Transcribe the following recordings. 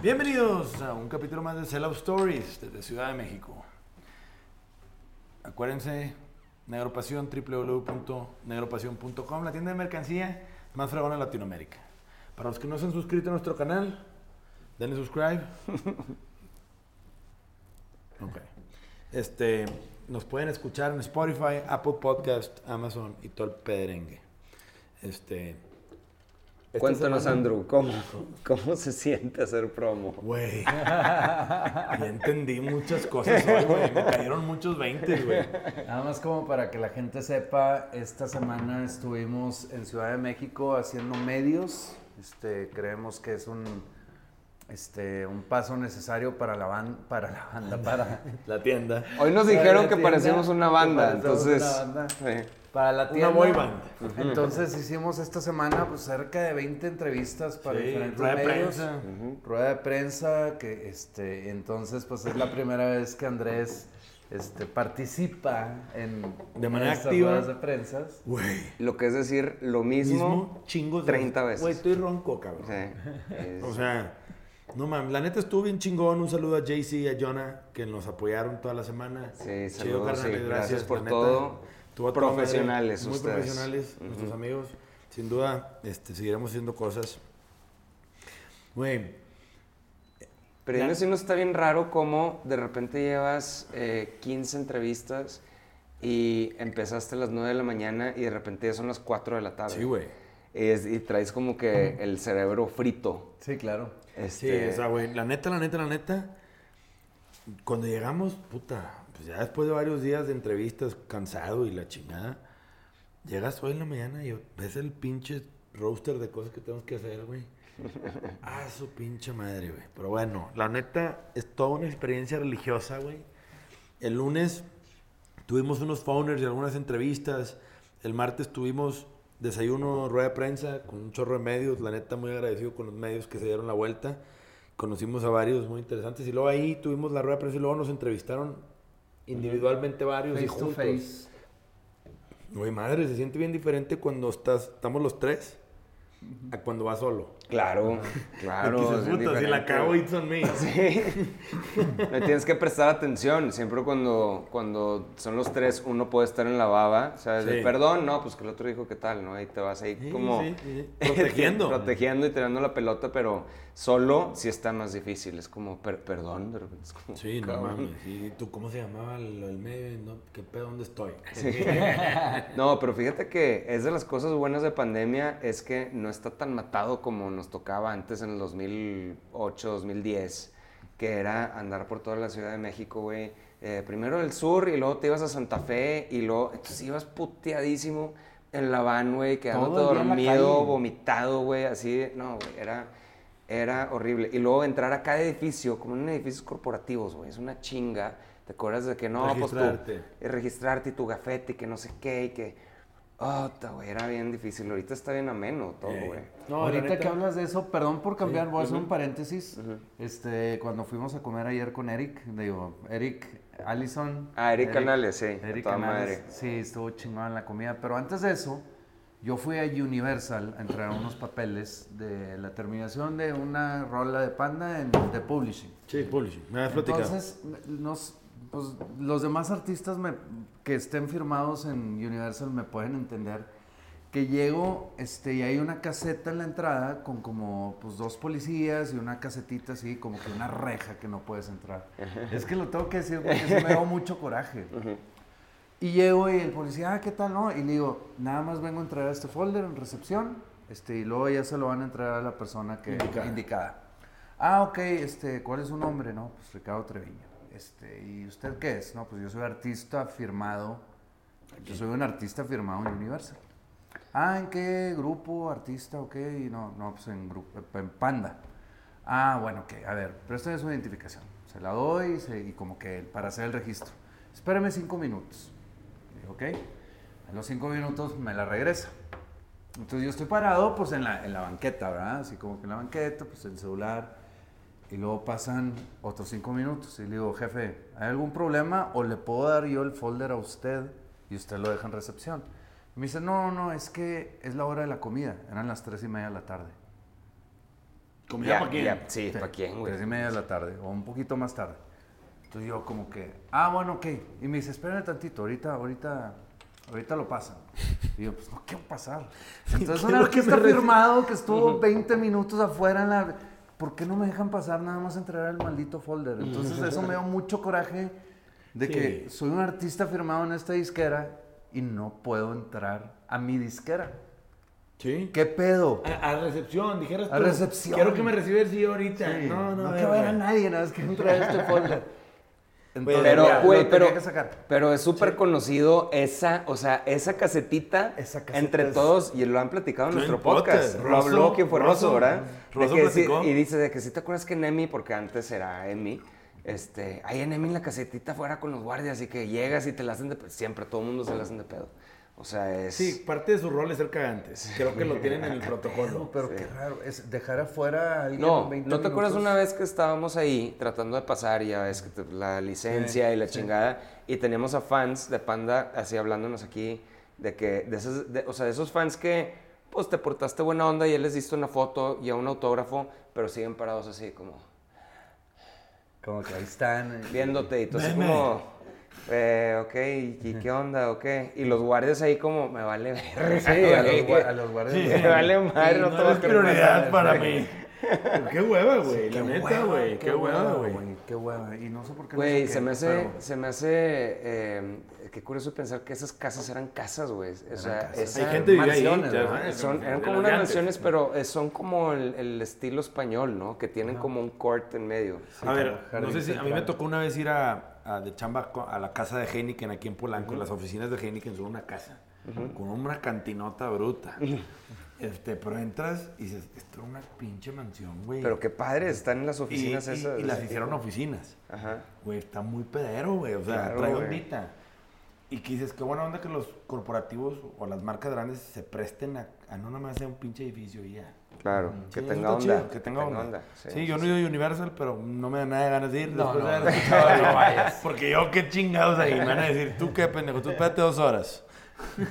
Bienvenidos a un capítulo más de Sellout Stories desde Ciudad de México. Acuérdense, Negropasión, www.negropasión.com, la tienda de mercancía más fregona de Latinoamérica. Para los que no se han suscrito a nuestro canal, denle subscribe. Ok. Este, nos pueden escuchar en Spotify, Apple Podcast, Amazon y todo el pedrengue. Este, Cuéntanos, semana- Andrew, ¿cómo, ¿cómo se siente hacer promo? Güey. Ya entendí muchas cosas hoy, güey. Me cayeron muchos 20, güey. Nada más como para que la gente sepa, esta semana estuvimos en Ciudad de México haciendo medios. Este, creemos que es un, este, un paso necesario para la, ban- para la banda, para, La tienda. Hoy nos dijeron que parecíamos una banda, parecemos entonces... una banda. sí. Para la Una tienda. boy band. Entonces hicimos esta semana pues, cerca de 20 entrevistas para Sí, diferentes rueda de medios. prensa. Rueda de prensa, que este, entonces pues es la primera vez que Andrés este, participa en De manera estas activa. ruedas de prensa. Güey. Lo que es decir lo mismo, Mismo chingos de 30 veces. Güey, estoy ronco, cabrón. Sí, es- O sea, no mames. La neta estuvo bien chingón. Un saludo a JC y a Jonah que nos apoyaron toda la semana. Sí, Chido, saludos, sí, gracias por la neta. todo. A toda madre. Profesionales Muy ustedes. profesionales, nuestros amigos. Sin duda, este, seguiremos haciendo cosas. Güey, Pero dime si no está bien raro cómo de repente llevas eh, 15 entrevistas y empezaste a las 9 de la mañana y de repente ya son las 4 de la tarde. sí, güey. Es- y traes como que el cerebro frito. Sí, claro. Sí, Este, o sea, güey, la neta, la neta, la neta, cuando llegamos, puta, pues ya después de varios días de entrevistas, cansado y la chingada, llegas hoy en la mañana y ves el pinche roster de cosas que tenemos que hacer, güey. Ah, su pinche madre, güey. Pero bueno, la neta, es toda una experiencia religiosa, güey. El lunes tuvimos unos phoners y algunas entrevistas. El martes tuvimos desayuno, rueda de prensa con un chorro de medios. La neta, muy agradecido con los medios que se dieron la vuelta. Conocimos a varios muy interesantes. Y luego ahí tuvimos la rueda de prensa y luego nos entrevistaron individualmente varios y Face to juntos. face. Güey, madre, se siente bien diferente cuando estás, estamos los tres a cuando vas solo. Claro, claro. Dices, puta, si la cago, it's on me. Sí. Le tienes que prestar atención. Siempre cuando, cuando son los tres, uno puede estar en la baba. ¿Sabes? Sí. Perdón, no, pues que el otro dijo qué tal, ¿no? Ahí te vas ahí Sí, como. sí, sí. Protegiendo. protegiendo y tirando la pelota, pero solo sí está más difícil. Es como, per- perdón, de repente es como. Sí, no mames. ¿Y tú cómo se llamaba el, el medio? No, ¿Qué pedo? ¿Dónde estoy? No, pero fíjate que es de las cosas buenas de pandemia es que no está tan matado como nos tocaba antes en el 2008, 2010, que era andar por toda la Ciudad de México, güey. Eh, primero el sur y luego te ibas a Santa Fe y luego entonces ibas puteadísimo en la van, güey, quedándote dormido, vomitado, güey, así, no, güey, era, era horrible. Y luego entrar a cada edificio, como en edificios corporativos, güey, es una chinga. ¿Te acuerdas de que no, pues tú, Registrarte. y registrarte y tu gafete y que no sé qué y que... Oh, ta, güey, era bien difícil. Ahorita está bien ameno todo, Eh, güey. No, Ahorita neta, que hablas de eso, perdón por cambiar, Sí, voy a hacer un paréntesis. Este, cuando fuimos a comer ayer con Eric, digo, Eric Allison. Ah, Eric Canales, sí, Eric toda Canales, madre. Sí, estuvo chingón la comida. Pero antes de eso, yo fui a Universal a entregar unos papeles de la terminación de una rola de panda en de publishing. Sí, publishing. Me habías platicado. Entonces, nos, pues, los demás artistas me- que estén firmados en Universal me pueden entender que llego este, y hay una caseta en la entrada con como pues, dos policías y una casetita así, como que una reja que no puedes entrar. es que lo tengo que decir porque sí me da mucho coraje. Y llego y el policía, ah, ¿qué tal? No? Y le digo, nada más vengo a entregar este folder en recepción este, y luego ya se lo van a entregar a la persona que Indicada. indicada. Ah, ok, este, ¿cuál es su nombre? No, pues Ricardo Treviño. Este, ¿y usted qué es? No, pues yo soy artista firmado. Yo soy un artista firmado en Universal. Ah, ¿en qué grupo, artista o qué? Y no, no, pues en grupo, en Panda. Ah, bueno, ok, a ver, préstame su identificación. Se la doy y, se- y como que para hacer el registro. Espérame cinco minutos. Ok. A los cinco minutos me la regresa. Entonces yo estoy parado pues en la, en la banqueta, ¿verdad? Así como que en la banqueta, pues el celular. Y luego pasan otros cinco minutos y le digo, jefe, ¿hay algún problema o le puedo dar yo el folder a usted y usted lo deja en recepción? Y me dice, no, no, es que es la hora de la comida, eran las tres y media de la tarde. ¿Comida Ya, para quién? ya, sí, ¿para quién, güey? Tres y media de la tarde, o un poquito más tarde. Entonces yo como que, ah, bueno, ok. Y me dice, espérame tantito, ahorita, ahorita, ahorita lo pasan. Y yo, pues no quiero pasar. Entonces ¿Qué una vez que está firmado, que estuvo 20 minutos afuera en la... ¿Por qué no me dejan pasar nada más a entregar el maldito folder? Entonces eso me dio mucho coraje de Sí. que soy un artista firmado en esta disquera y no puedo entrar a mi disquera. Sí. ¿Qué pedo? A, a recepción, dijeras A tú, recepción. Quiero que me recibes sí ahorita. Sí, No, no, no a que vaya güey. nadie, nada más que entrar a este folder. Entonces, Pero, ya, güey, pero, tenía que sacar. pero es súper conocido esa, o sea, esa casetita, Esa entre es- todos, y lo han platicado en en nuestro podcast. podcast. Lo habló, Rosso, ¿quién fue Rosso. Rosso, verdad? De Rosso que sí- platicó. y dice de que si te acuerdas que en Emi, porque antes era Emi, este, hay en Emi la casetita fuera con los guardias y que llegas y te la hacen de pedo. Siempre, todo el mundo se la hacen de pedo. O sea, es... Sí, parte de su rol es ser cagantes. Creo que lo tienen en el protocolo. pero qué raro, es dejar afuera a alguien No, 20 ¿no te acuerdas una vez que estábamos ahí tratando de pasar y ya ves que te- la licencia y la chingada y teníamos a fans de Panda así hablándonos aquí de que, de esos, de- o sea, de esos fans que pues te portaste buena onda y él les diste una foto y a un autógrafo, pero siguen parados así como Como que ahí están. eh, viéndote y tú así como, eh, ok, ¿y qué onda? Ok. Y los guardias ahí como, me vale ver. Sí, a los, gua- a los guardias. Me vale madre, Sí, no, no es prioridad para mí. Qué hueva, güey. La Qué neta, güey. Qué hueva, güey. Qué hueva. Y no sé por qué. Güey, se me hace, pero- se me hace, eh, qué curioso pensar que esas casas eran casas, güey. O sea, Hay gente ahí. mansiones, ¿verdad? sabes, son, eran como unas antes. mansiones, pero eh, son como el, el estilo español, ¿no? Que tienen como un court en medio. A ver, no sé si a mí me tocó una vez ir a, a de chamba a la casa de Heineken aquí en Polanco. Las oficinas de Heineken son una casa con una cantinota bruta. Este, pero entras y dices, esto es una pinche mansión, güey. Pero qué padre, están en las oficinas y- esas. y las hicieron oficinas. Ajá. Güey, está muy pedero, güey. O sea, Claro, trae ondita. Y que dices, qué buena onda que los corporativos o las marcas grandes se presten a, a no nada más sea un pinche edificio y ya. Claro, que Sí, tenga onda. chido, que tenga onda. Sí, Sí, yo no he ido a Universal, pero no me da nada de ganas de ir. No, después de no, no. No vayas. Porque yo, qué chingados ahí. Me van a decir, tú qué pendejo, tú espérate dos horas.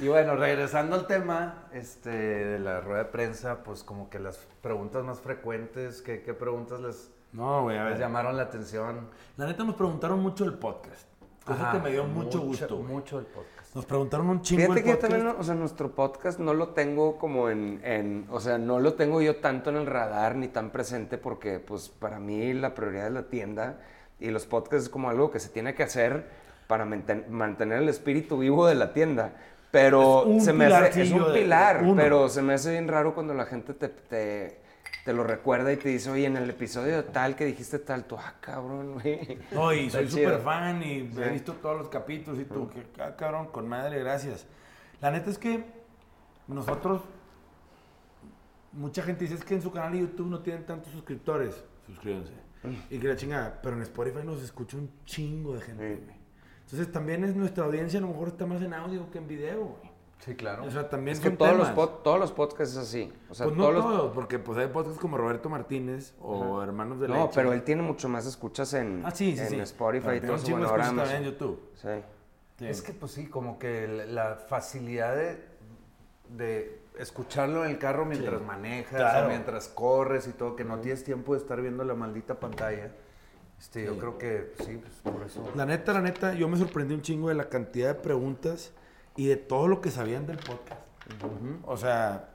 Y bueno, regresando al tema este, de la rueda de prensa, pues como que las preguntas más frecuentes, ¿qué, qué preguntas les, No, a llamaron la atención? La neta nos preguntaron mucho el podcast. Cosa Ajá, que me dio mucho mucho- gusto. Mucho el podcast. Nos preguntaron un chingo Fíjate el que yo también, no- o sea, nuestro podcast no lo tengo como en, en- o sea, no lo tengo yo tanto en el radar ni tan presente porque, pues, para mí la prioridad es la tienda y los podcasts es como algo que se tiene que hacer para manten- mantener el espíritu vivo de la tienda. Pero Es un se me hace, es un pilar, pero se me hace bien raro cuando la gente te, te, te lo recuerda y te dice, oye, en el episodio tal que dijiste tal, tú, ah, cabrón, güey. No, y soy súper fan y he visto todos los capítulos y tú, que ah, cabrón, con madre, gracias. La neta es que nosotros, mucha gente dice es que en su canal de YouTube no tienen tantos suscriptores. Suscríbanse. Y que la chingada, pero en Spotify nos escucha un chingo de gente, Sí. Entonces también es nuestra audiencia, a lo mejor está más en audio que en video, güey. Sí, claro. O sea, también Es que son todos los, pod- todos los podcasts es así. O sea, Pues no todos los todos, porque pues hay podcasts como Roberto Martínez o Hermanos de No, Leche. pero él tiene mucho más escuchas en, Ah, sí, sí, en sí. Spotify Pero y todo eso. Bueno, también en YouTube. Sí. Sí. Es que, pues sí, como que la, la facilidad de, de escucharlo en el carro mientras Sí. manejas, Claro. o mientras corres y todo, que no tienes tiempo de estar viendo la maldita pantalla. Este, Yo creo que sí, pues por eso. La neta, la neta, yo me sorprendí un chingo de la cantidad de preguntas y de todo lo que sabían del podcast. O sea,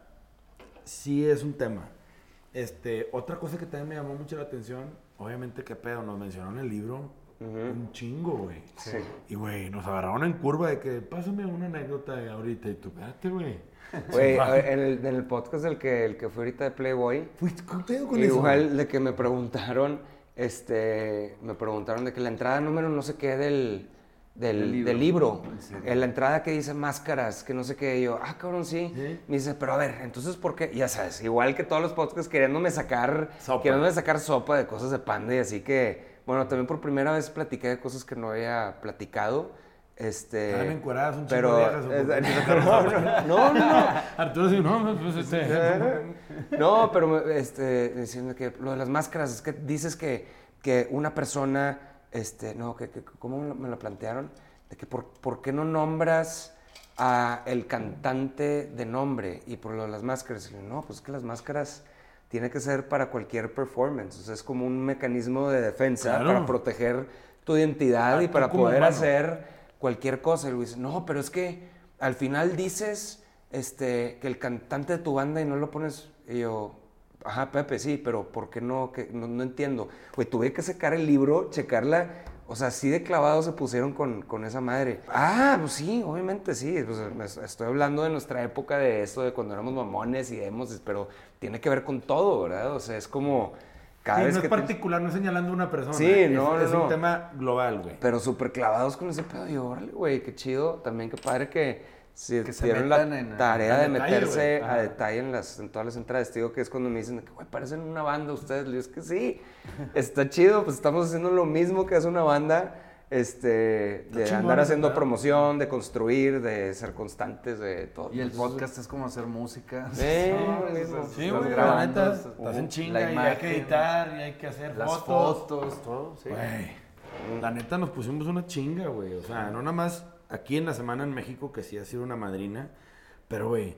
sí es un tema. Este, otra cosa que también me llamó mucho la atención, obviamente, qué pedo, nos mencionaron el libro un chingo, güey. Sí. Y, güey, nos agarraron en curva de que, pásame una anécdota de ahorita. Y tú, espérate, güey. Güey, en el, en el podcast del que, el que fue ahorita de Playboy, Fuiste, ¿qué pedo con eso? igual de que me preguntaron, este, me preguntaron de que la entrada número no sé qué del, del, del libro, en la entrada que dice máscaras, que no sé qué, yo, ah, cabrón, sí. Sí. Me dice, pero a ver, entonces, ¿por qué? Ya sabes, igual que todos los podcasts queriéndome sacar, Sopa. queriéndome sacar sopa de cosas de panda y así que, bueno, también por primera vez platiqué de cosas que no había platicado. Este, encueradas un pero, de viejas, ¿o por qué te sacaron no, no, no, no. Arturo sí, no, pues este... No, pero este, diciendo que lo de las máscaras, es que dices que, que una persona, este, no, que, que- ¿cómo me lo, plantearon? De que por, por qué no nombras a el cantante de nombre y por lo de las máscaras. Y yo, no, pues es que las máscaras tiene que ser para cualquier performance. O sea, es como un mecanismo de defensa Claro. para proteger tu identidad Ah, y para poder humano. hacer cualquier cosa. Y dice, no, pero es que al final dices este, que el cantante de tu banda y no lo pones. Y yo, ajá, Pepe, sí, pero ¿por qué no? Que, no, no entiendo. Pues tuve que sacar el libro, checarla. O sea, así de clavados se pusieron con, con esa madre. Ah, pues sí, obviamente sí. Pues, estoy hablando de nuestra época, de esto, de cuando éramos mamones y demos, pero tiene que ver con todo, ¿verdad? O sea, es como cada Sí, vez no que es particular, no es señalando a una persona. Sí, es, no, no, es no. un tema global, güey. Pero súper clavados con ese pedo. Y órale, güey, qué chido. También qué padre que se Que se dieron la en- tarea al de detalle, meterse a detalle en, las, en todas las entradas. Te digo que es cuando me dicen, que, güey, parecen una banda ustedes. Le digo, es que sí, está chido. Pues estamos haciendo lo mismo que hace una banda. Este, de chingón andar haciendo pedo. promoción, de construir, de ser constantes, de todo. Y el Entonces, podcast es como hacer música. Sí, Sí, güey, la neta, estás- en la chinga y hay que editar y hay que hacer Las fotos. fotos, todo, sí. Güey, la neta nos pusimos una chinga, güey. O sea, no nada más aquí en la semana en México, que sí ha sido una madrina, pero, güey,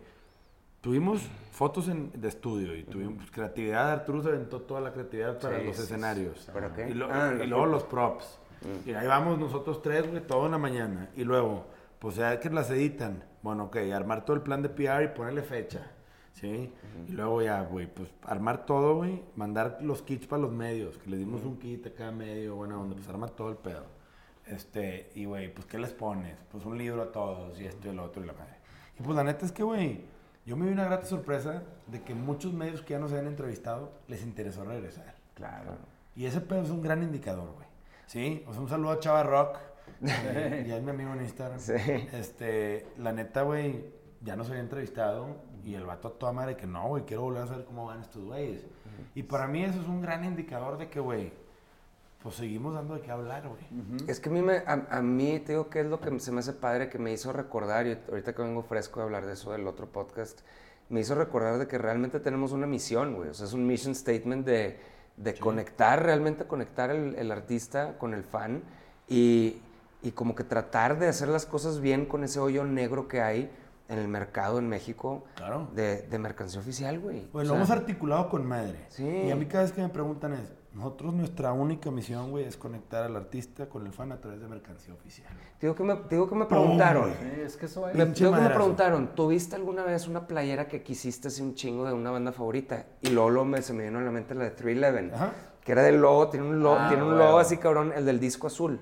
tuvimos fotos en- de estudio y tuvimos creatividad. Arturo se aventó toda la creatividad para Sí, los sí, sí. escenarios. ¿Para qué? Y, lo- Ah, y luego los props. Y ahí vamos nosotros tres, güey, todo en la mañana. Y luego, pues ya que las editan, bueno, ok, armar todo el plan de PR y ponerle fecha. ¿Sí? Y luego ya, güey, pues armar todo, güey, mandar los kits para los medios, que les dimos un kit a cada medio, bueno, donde pues arma todo el pedo. Este, y güey, pues ¿qué les pones? Pues un libro a todos y esto y el otro y la madre. Y pues la neta es que, güey, yo me vi una grata sorpresa de que muchos medios que ya nos habían entrevistado les interesó regresar. Claro. Y ese pedo es un gran indicador, güey. Sí, o sea, un saludo a Chava Rock. eh, ya es mi amigo en Instagram. Sí. Este, la neta, güey, ya nos había entrevistado y el vato a toda madre que no, güey, quiero volver a saber cómo van estos güeyes. Y para mí eso es un gran indicador de que, güey, pues seguimos dando de qué hablar, güey. Es que a mí, me, a, a mí te digo que es lo que se me hace padre, que me hizo recordar, y ahorita que vengo fresco de hablar de eso del otro podcast, me hizo recordar de que realmente tenemos una misión, güey. O sea, es un mission statement de, de conectar, realmente conectar el, el artista con el fan y, y como que tratar de hacer las cosas bien con ese hoyo negro que hay en el mercado en México Claro. de, de mercancía oficial, güey. Pues O lo hemos articulado con madre. Sí. Y a mí cada vez que me preguntan es, nosotros nuestra única misión, güey, es conectar al artista con el fan a través de mercancía oficial. te digo que me, te digo que me preguntaron. Sí, es que eso es. Me, Pinche luego me madrazo. preguntaron, ¿tuviste alguna vez una playera que quisiste hacer un chingo de una banda favorita? Y luego, luego me, se me vino a la mente la de 311, Ajá. que era del logo, tiene un logo, Ah, tiene un logo así cabrón, el del disco azul.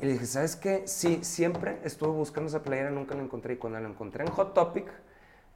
Y le dije, ¿sabes qué? Sí, siempre estuve buscando esa playera, nunca la encontré. Y cuando la encontré en Hot Topic,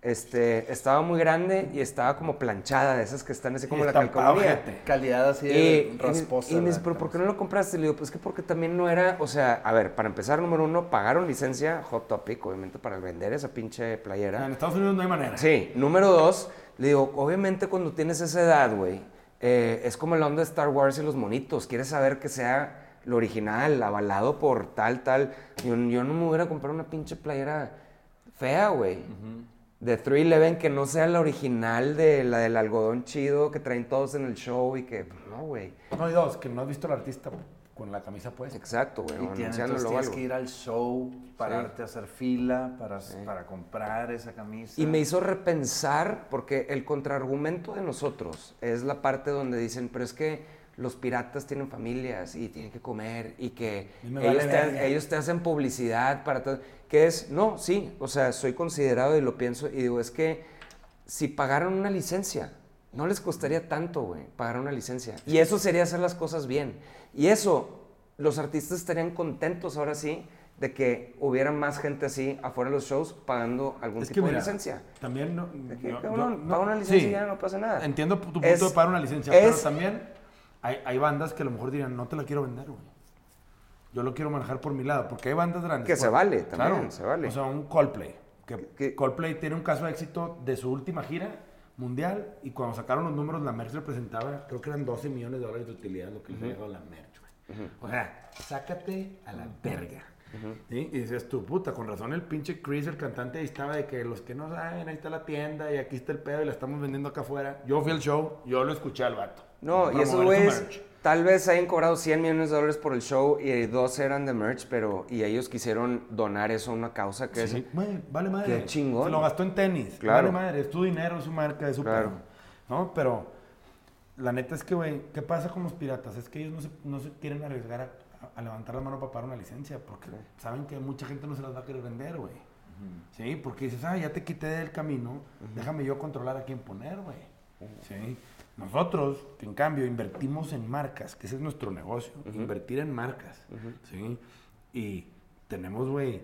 este, estaba muy grande y estaba como planchada, de esas que están así como la estampado, calcomanía. Calidad así Y, de y- rasposa. y me dice. ¿pero por qué no lo compraste? Le digo, pues que porque también no era, o sea, a ver, para empezar, número uno, pagaron licencia Hot Topic, obviamente, para vender esa pinche En playera. Estados Unidos no hay manera. Sí, número dos, le digo, obviamente cuando tienes esa edad, güey, eh, es como el onda de Star Wars y los monitos, quieres saber que sea lo original, avalado por tal, tal. Yo, yo no me hubiera comprado una pinche playera fea, güey. De 311 que no sea la original de la del algodón chido que traen todos en el show y que, pues, no, güey. No, y dos, que no has visto al artista con la camisa puesta. Exacto, güey. Y o tienes, tienes algo. que ir al show, pararte a hacer fila para, para comprar esa camisa. Y me hizo repensar, porque el contraargumento de nosotros es la parte donde dicen, pero es que los piratas tienen familias y tienen que comer y que ellos, vale te, verga. ellos te hacen publicidad para todo. Que es, no, sí, o sea, soy considerado y lo pienso y digo, es que si pagaran una licencia, no les costaría tanto, güey, pagar una licencia. Y eso sería hacer las cosas bien. Y eso, los artistas estarían contentos ahora sí de que hubiera más gente así afuera de los shows pagando algún Es que tipo mira, de licencia. también no... Que, no- paga una licencia sí, y ya no pasa nada. Entiendo tu punto Es- de pagar una licencia, pero también hay, hay bandas que a lo mejor dirían, no te la quiero vender, güey. Yo lo quiero manejar por mi lado, porque hay bandas grandes. Que se vale, también, se vale. O sea, un Coldplay. Que, Que- Coldplay tiene un caso de éxito de su última gira mundial y cuando sacaron los números, la merch representaba, creo que eran 12 millones de dólares de utilidad lo que les había dado la merch, güey. O sea, sácate a la verga. ¿Sí? Y dices tú, puta, con razón el pinche Chris, el cantante, ahí estaba de que los que no saben, ahí está la tienda y aquí está el pedo y la estamos vendiendo acá afuera. Yo fui al show, yo lo escuché al vato. No, y esos güeyes tal vez hayan cobrado 100 millones de dólares por el show y dos eran de merch, pero y ellos quisieron donar eso a una causa que Sí, es... güey, vale madre. Qué chingón. Se lo gastó en tenis. Claro. Vale madre, es tu dinero, es su marca, es su Claro. ¿No? Pero la neta es que, güey, ¿qué pasa con los piratas? Es que ellos no se, no se quieren arriesgar a, a levantar la mano para pagar una licencia porque saben que mucha gente no se las va a querer vender, güey. Sí, porque dices, ah, ya te quité del camino, déjame yo controlar a quién poner, güey. Sí. Nosotros, en cambio, invertimos en marcas, que ese es nuestro negocio, invertir en marcas, ¿sí? Y tenemos, güey,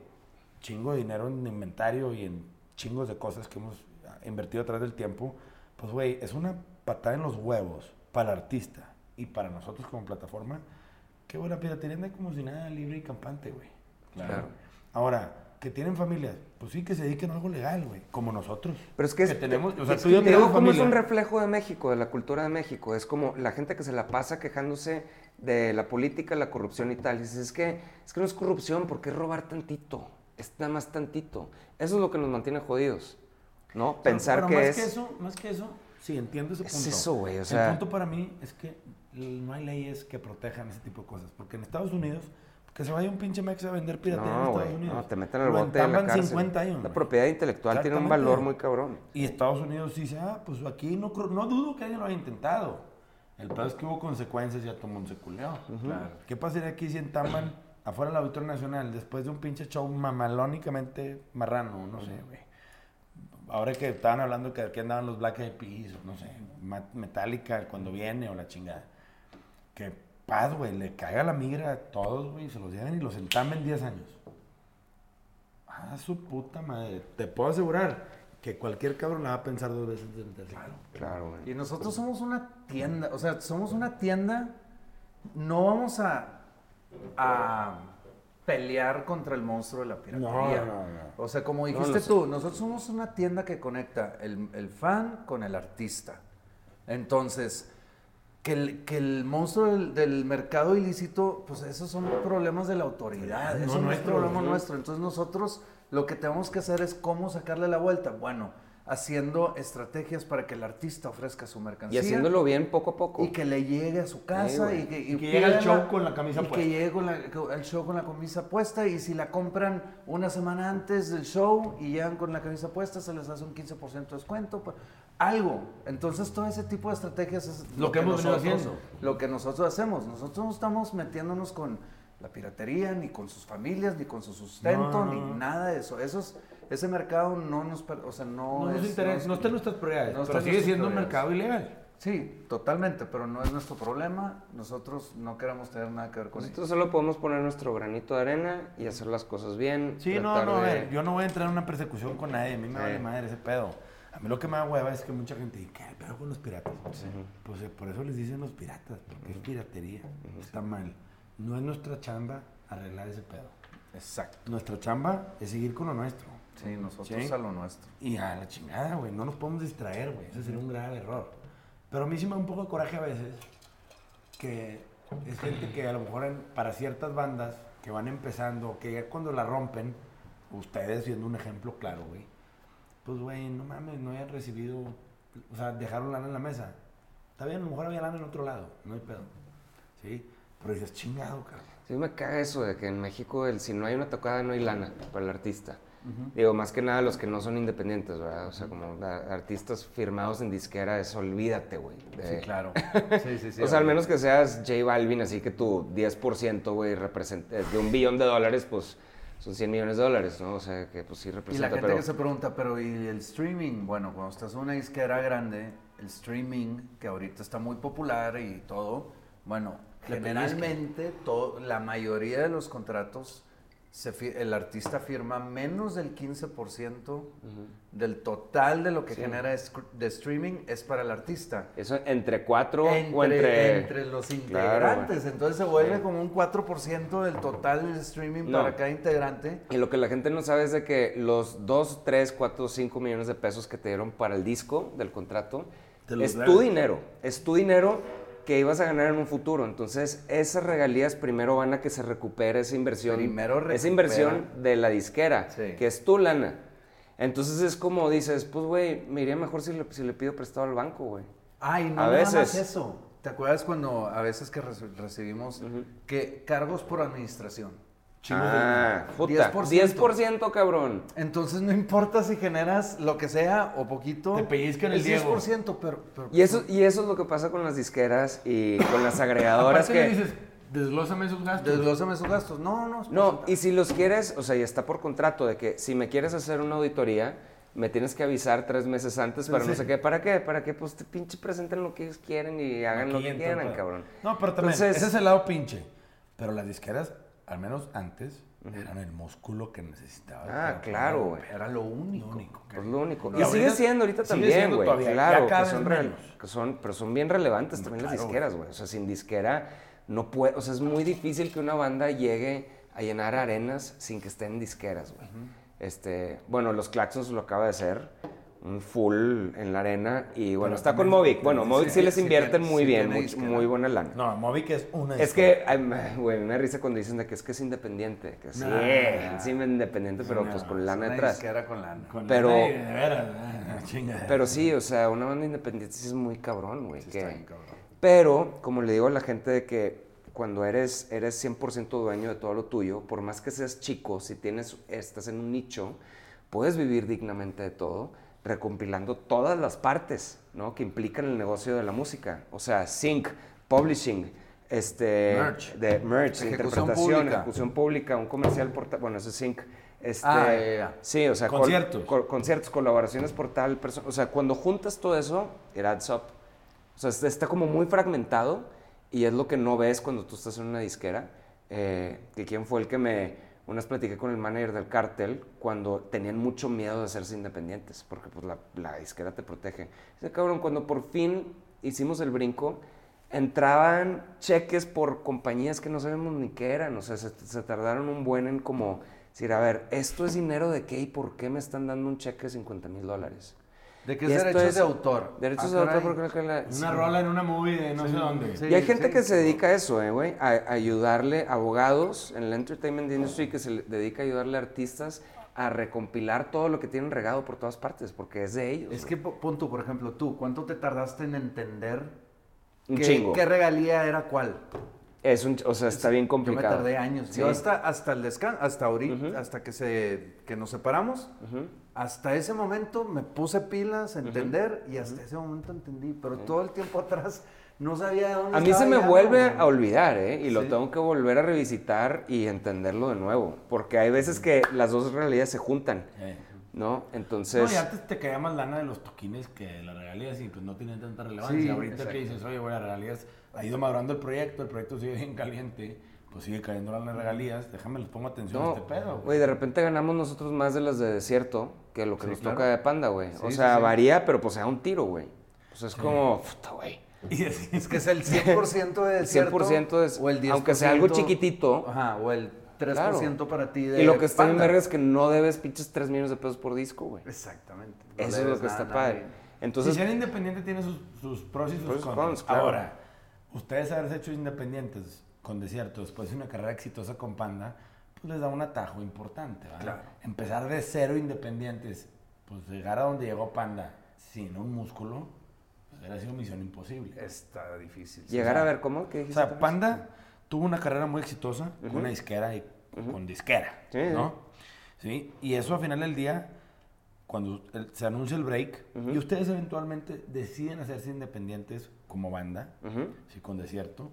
chingo de dinero en inventario y en chingos de cosas que hemos invertido a través del tiempo. Pues, güey, es una patada en los huevos para el artista y para nosotros como plataforma. Qué buena piratería anda como si nada libre y campante, güey. Claro. Ahora, que tienen familias, pues sí, que se dediquen a algo legal, güey, como nosotros. Pero es que, es, tenemos, o es sea, que tú y yo te digo como es un reflejo de México, de la cultura de México. Es como la gente que se la pasa quejándose de la política, la corrupción y tal. Y dices, es que, es que no es corrupción, porque es robar tantito. Es nada más tantito. Eso es lo que nos mantiene jodidos. ¿No? Pensar Pero que más es. que eso, más que eso, sí, entiendo ese Es punto. eso, güey, o sea- El punto para mí es que no hay leyes que protejan ese tipo de cosas. Porque en Estados Unidos, que se vaya un pinche mex a vender piratería en Estados. Unidos. No, te meten al bote de la entamban cárcel. 50 años. La propiedad intelectual tiene un valor muy cabrón. Y Estados Unidos dice, ah, pues aquí no, dudo que alguien lo haya intentado. El peor es que hubo consecuencias y a todo mundo se culeó. Claro. ¿Qué pasaría aquí si entamban afuera del Auditorio Nacional después de un pinche show mamalónicamente marrano? No sé, güey. Ahora que estaban hablando que aquí andaban los Black Eyed Peas, no sé, Metallica cuando viene o la chingada. Que paz, güey, le caiga la migra a todos, güey, se los lleven y los entamen 10 años. Ah, su puta madre. Te puedo asegurar que cualquier cabrón la va a pensar dos veces antes de meterse. Claro, güey. Y nosotros somos una tienda, o sea, somos una tienda, no vamos a, a pelear contra el monstruo de la piratería. No, no, no. O sea, como dijiste no sé. tú, nosotros somos una tienda que conecta el, el fan con el artista. Entonces, que el, que el monstruo del, del mercado ilícito, pues esos son problemas de la autoridad, No eso no, es problema nuestro. Entonces nosotros lo que tenemos que hacer es cómo sacarle la vuelta. Bueno, haciendo estrategias para que el artista ofrezca su Y mercancía. haciéndolo bien poco a poco. Y que le llegue a su casa y que, Y que llegue al show con la camisa y puesta. que llegue con la- con- al show con la camisa puesta y si la compran una semana antes del show y llegan con la camisa puesta se les hace un 15% de descuento. Algo. Entonces todo ese tipo de estrategias es Lo que hemos venido nosotros- haciendo. Lo que nosotros hacemos. Nosotros no estamos metiéndonos con la piratería, ni con sus familias, ni con su sustento, No, no, ni no. nada de eso. Esos, ese mercado no nos... O sea, no, No, nos es- interesa, es- no está en nuestras prioridades, pero sigue siendo un mercado ilegal. Sí, totalmente, pero no es nuestro problema. Nosotros no queremos tener nada que ver con Nosotros eso. solo podemos poner nuestro granito de arena y hacer las cosas bien. Sí, no, no, a de- ver, yo no voy a entrar en una persecución con nadie, a mí me Sí. vale madre ese pedo. A mí lo que me da hueva es que mucha gente dice, ¿qué pedo con los piratas? Pues eh, por eso les dicen los piratas, porque es piratería, está mal. No es nuestra chamba arreglar ese pedo. Exacto. Nuestra chamba es seguir con lo nuestro. Sí, nosotros Sí. a lo nuestro. Y a la chingada, güey, no nos podemos distraer, güey, ese sería un grave error. Pero a mí sí me da un poco de coraje a veces que es gente que a lo mejor en- para ciertas bandas que van empezando, que ya cuando la rompen, ustedes siendo un ejemplo claro, güey, pues, güey, no mames, no hayan recibido, o sea, dejaron lana en la mesa. Está bien, a lo mejor había lana en otro lado, no hay pedo. ¿Sí? Pero dices, chingado, cabrón. Sí, me caga eso de que en México el, si no hay una tocada no hay lana para el artista. Digo, más que nada los que no son independientes, ¿verdad? O sea, como artistas firmados en disquera, eso olvídate, güey. de- Sí, claro. Sí, sí, sí. o sea, al menos que seas J Balvin, así que tu 10%, güey, de un billón de dólares, pues son 100 millones de dólares, ¿no? O sea, que pues sí Y la representa, gente pero... que se pregunta, pero ¿y el streaming? Bueno, cuando estás en una disquera grande, el streaming, que ahorita está muy popular y todo, bueno, generalmente todo, la mayoría de los contratos, se el artista firma menos del 15% del total de lo que Sí. genera de streaming es para el artista. Eso entre cuatro Entre, o entre... entre los integrantes, entonces se vuelve Sí. como un 4% del total del streaming No. para cada integrante. Y lo que la gente no sabe es de que los 2, 3, 4, 5 millones de pesos que te dieron para el disco del contrato es tu dinero. Es tu dinero que ibas a ganar en un futuro. Entonces, esas regalías primero van a que se recupere esa inversión. Primero esa recupera. inversión de la disquera, Sí. que es tu lana. Entonces es como dices, pues güey, me iría mejor si le, si le pido prestado al banco, güey. Ay, no A nada más veces. eso. ¿Te acuerdas cuando a veces que reci- recibimos que cargos por administración? Chingos de Ah, puta. 10%. 10%, cabrón. Entonces no importa si generas lo que sea o poquito. Te pellizcan el Diego. 10%, pero, pero- Y eso, y eso es lo que pasa con las disqueras y con las agregadoras Aparte le que... dices, desglósame esos gastos. Desglósame sus gastos. No, no. es No, y si los quieres, o sea, ya está por contrato de que si me quieres hacer una auditoría, me tienes que avisar tres meses antes para no sé qué. ¿Para qué? Para que pues te pinche presenten lo que ellos quieren y hagan lo que quieran, cabrón. No, pero también, Entonces- ese es el lado pinche. Pero las disqueras, al menos antes, eran el músculo que necesitaba. Ah, claro, güey. Era lo único. Lo único. Pues lo único. Y Y, sigue siendo ahorita también, güey. Claro, que son, que son, pero son bien relevantes también las disqueras, güey. O sea, sin disquera no puede, o sea, es muy difícil que una banda llegue a llenar arenas sin que estén disqueras, güey. Este, bueno, los Claxons lo acaba de hacer, full en la arena y bueno, Pero está con Movic. Bueno, Movic sí, sí, les invierten muy sí bien, muy, buena lana. No, Movic es una Es que, güey, me risa cuando dicen de que es que es independiente. Que sí, Nah. sí, independiente, pero pues con lana una detrás. con lana. Con pero- la- de veras, ah. Pero sí, o sea, una banda independiente sí es muy cabrón, güey. Pero, como le digo a la gente de que cuando eres, eres 100% dueño de todo lo tuyo, por más que seas chico, si tienes, estás en un nicho, puedes vivir dignamente de todo, recompilando todas las partes, ¿no? Que implican el negocio de la música. O sea, sync, publishing, este... Merch. De merch, Ejecución interpretación, pública. ejecución pública, un comercial portal, bueno, eso es sync. Este, Ah, ya, ya. Sí, o sea, col- Conciertos. col- conciertos, colaboraciones por tal persona. O sea, cuando juntas todo eso, it adds up. O sea, está- está como muy fragmentado y es lo que no ves cuando tú estás en una disquera. Eh, que quién fue el que me... Unas platiqué con el manager del cartel cuando tenían mucho miedo de hacerse independientes, porque pues la, la disquera te protege. Dice, cabrón, cuando por fin hicimos el brinco, entraban cheques por compañías que no sabemos ni qué eran. O sea, se, se tardaron un buen en como decir, a ver, ¿esto es dinero de qué y por qué me están dando un cheque de 50 mil dólares? ¿De qué es derechos es de autor? Derechos Ah, de autor porque la- Una rola en una movie de no sé dónde. sí. y hay gente que sí. se dedica a eso, eh, güey, a, a ayudarle, abogados en la entertainment industry que se dedica a ayudarle a artistas a recompilar todo lo que tienen regado por todas partes, porque es de ellos. Es güey. que po- pon tú, por ejemplo, tú, ¿cuánto te tardaste en entender un qué, chingo. qué regalía era cuál? Es un, o sea, está bien Yo me complicado. tardé años. Sí. Yo hasta, hasta el descanso, hasta ahorita, Ujú. hasta que, se, que nos separamos, Ujú. hasta ese momento me puse pilas a entender y hasta ese momento entendí. Pero todo el tiempo atrás no sabía de dónde A mí se me vuelve güey. a olvidar, ¿eh? Y lo Sí. tengo que volver a revisitar y entenderlo de nuevo. Porque hay veces que las dos realidades se juntan, Eh. ¿no? No, Entonces... y antes te caía más lana de los toquines que de las regalías y pues no tienen tanta relevancia. Sí, Ahorita exacto. que dices, oye, bueno, las regalías ha ido madurando el proyecto, el proyecto sigue bien caliente, pues sigue cayendo las regalías, déjame les pongo atención a este pedo. güey. de repente ganamos nosotros más de las de desierto que lo que Sí, nos claro. toca de panda, güey. o sea, sí, varía, pero pues sea un tiro, güey. O sea, es como, puta, güey. Y Es que es el 100% de desierto. 100% es, o el 10%, aunque sea algo chiquitito. Ajá, o el 3% para ti de y lo que está en verga es que no debes pinches 3 millones de pesos por disco, güey. Exactamente. No Eso es lo que nada está padre. Entonces, si ser independiente tiene sus, sus pros y sus Pros cons, claro. Ahora, ustedes haberse hecho independientes con Desierto después de una carrera exitosa con Panda, pues les da un atajo importante. ¿vale? Claro. Empezar de cero independientes, pues llegar a donde llegó Panda sin un músculo, pues hubiera sido misión imposible. Está difícil. llegar o sea, a ver cómo, ¿qué O sea? Panda tuvo una carrera muy exitosa con una disquera y con disquera, Sí, ¿no? Sí, y eso al final del día, cuando se anuncia el break y ustedes eventualmente deciden hacerse independientes como banda, Ujú. sí, con Desierto,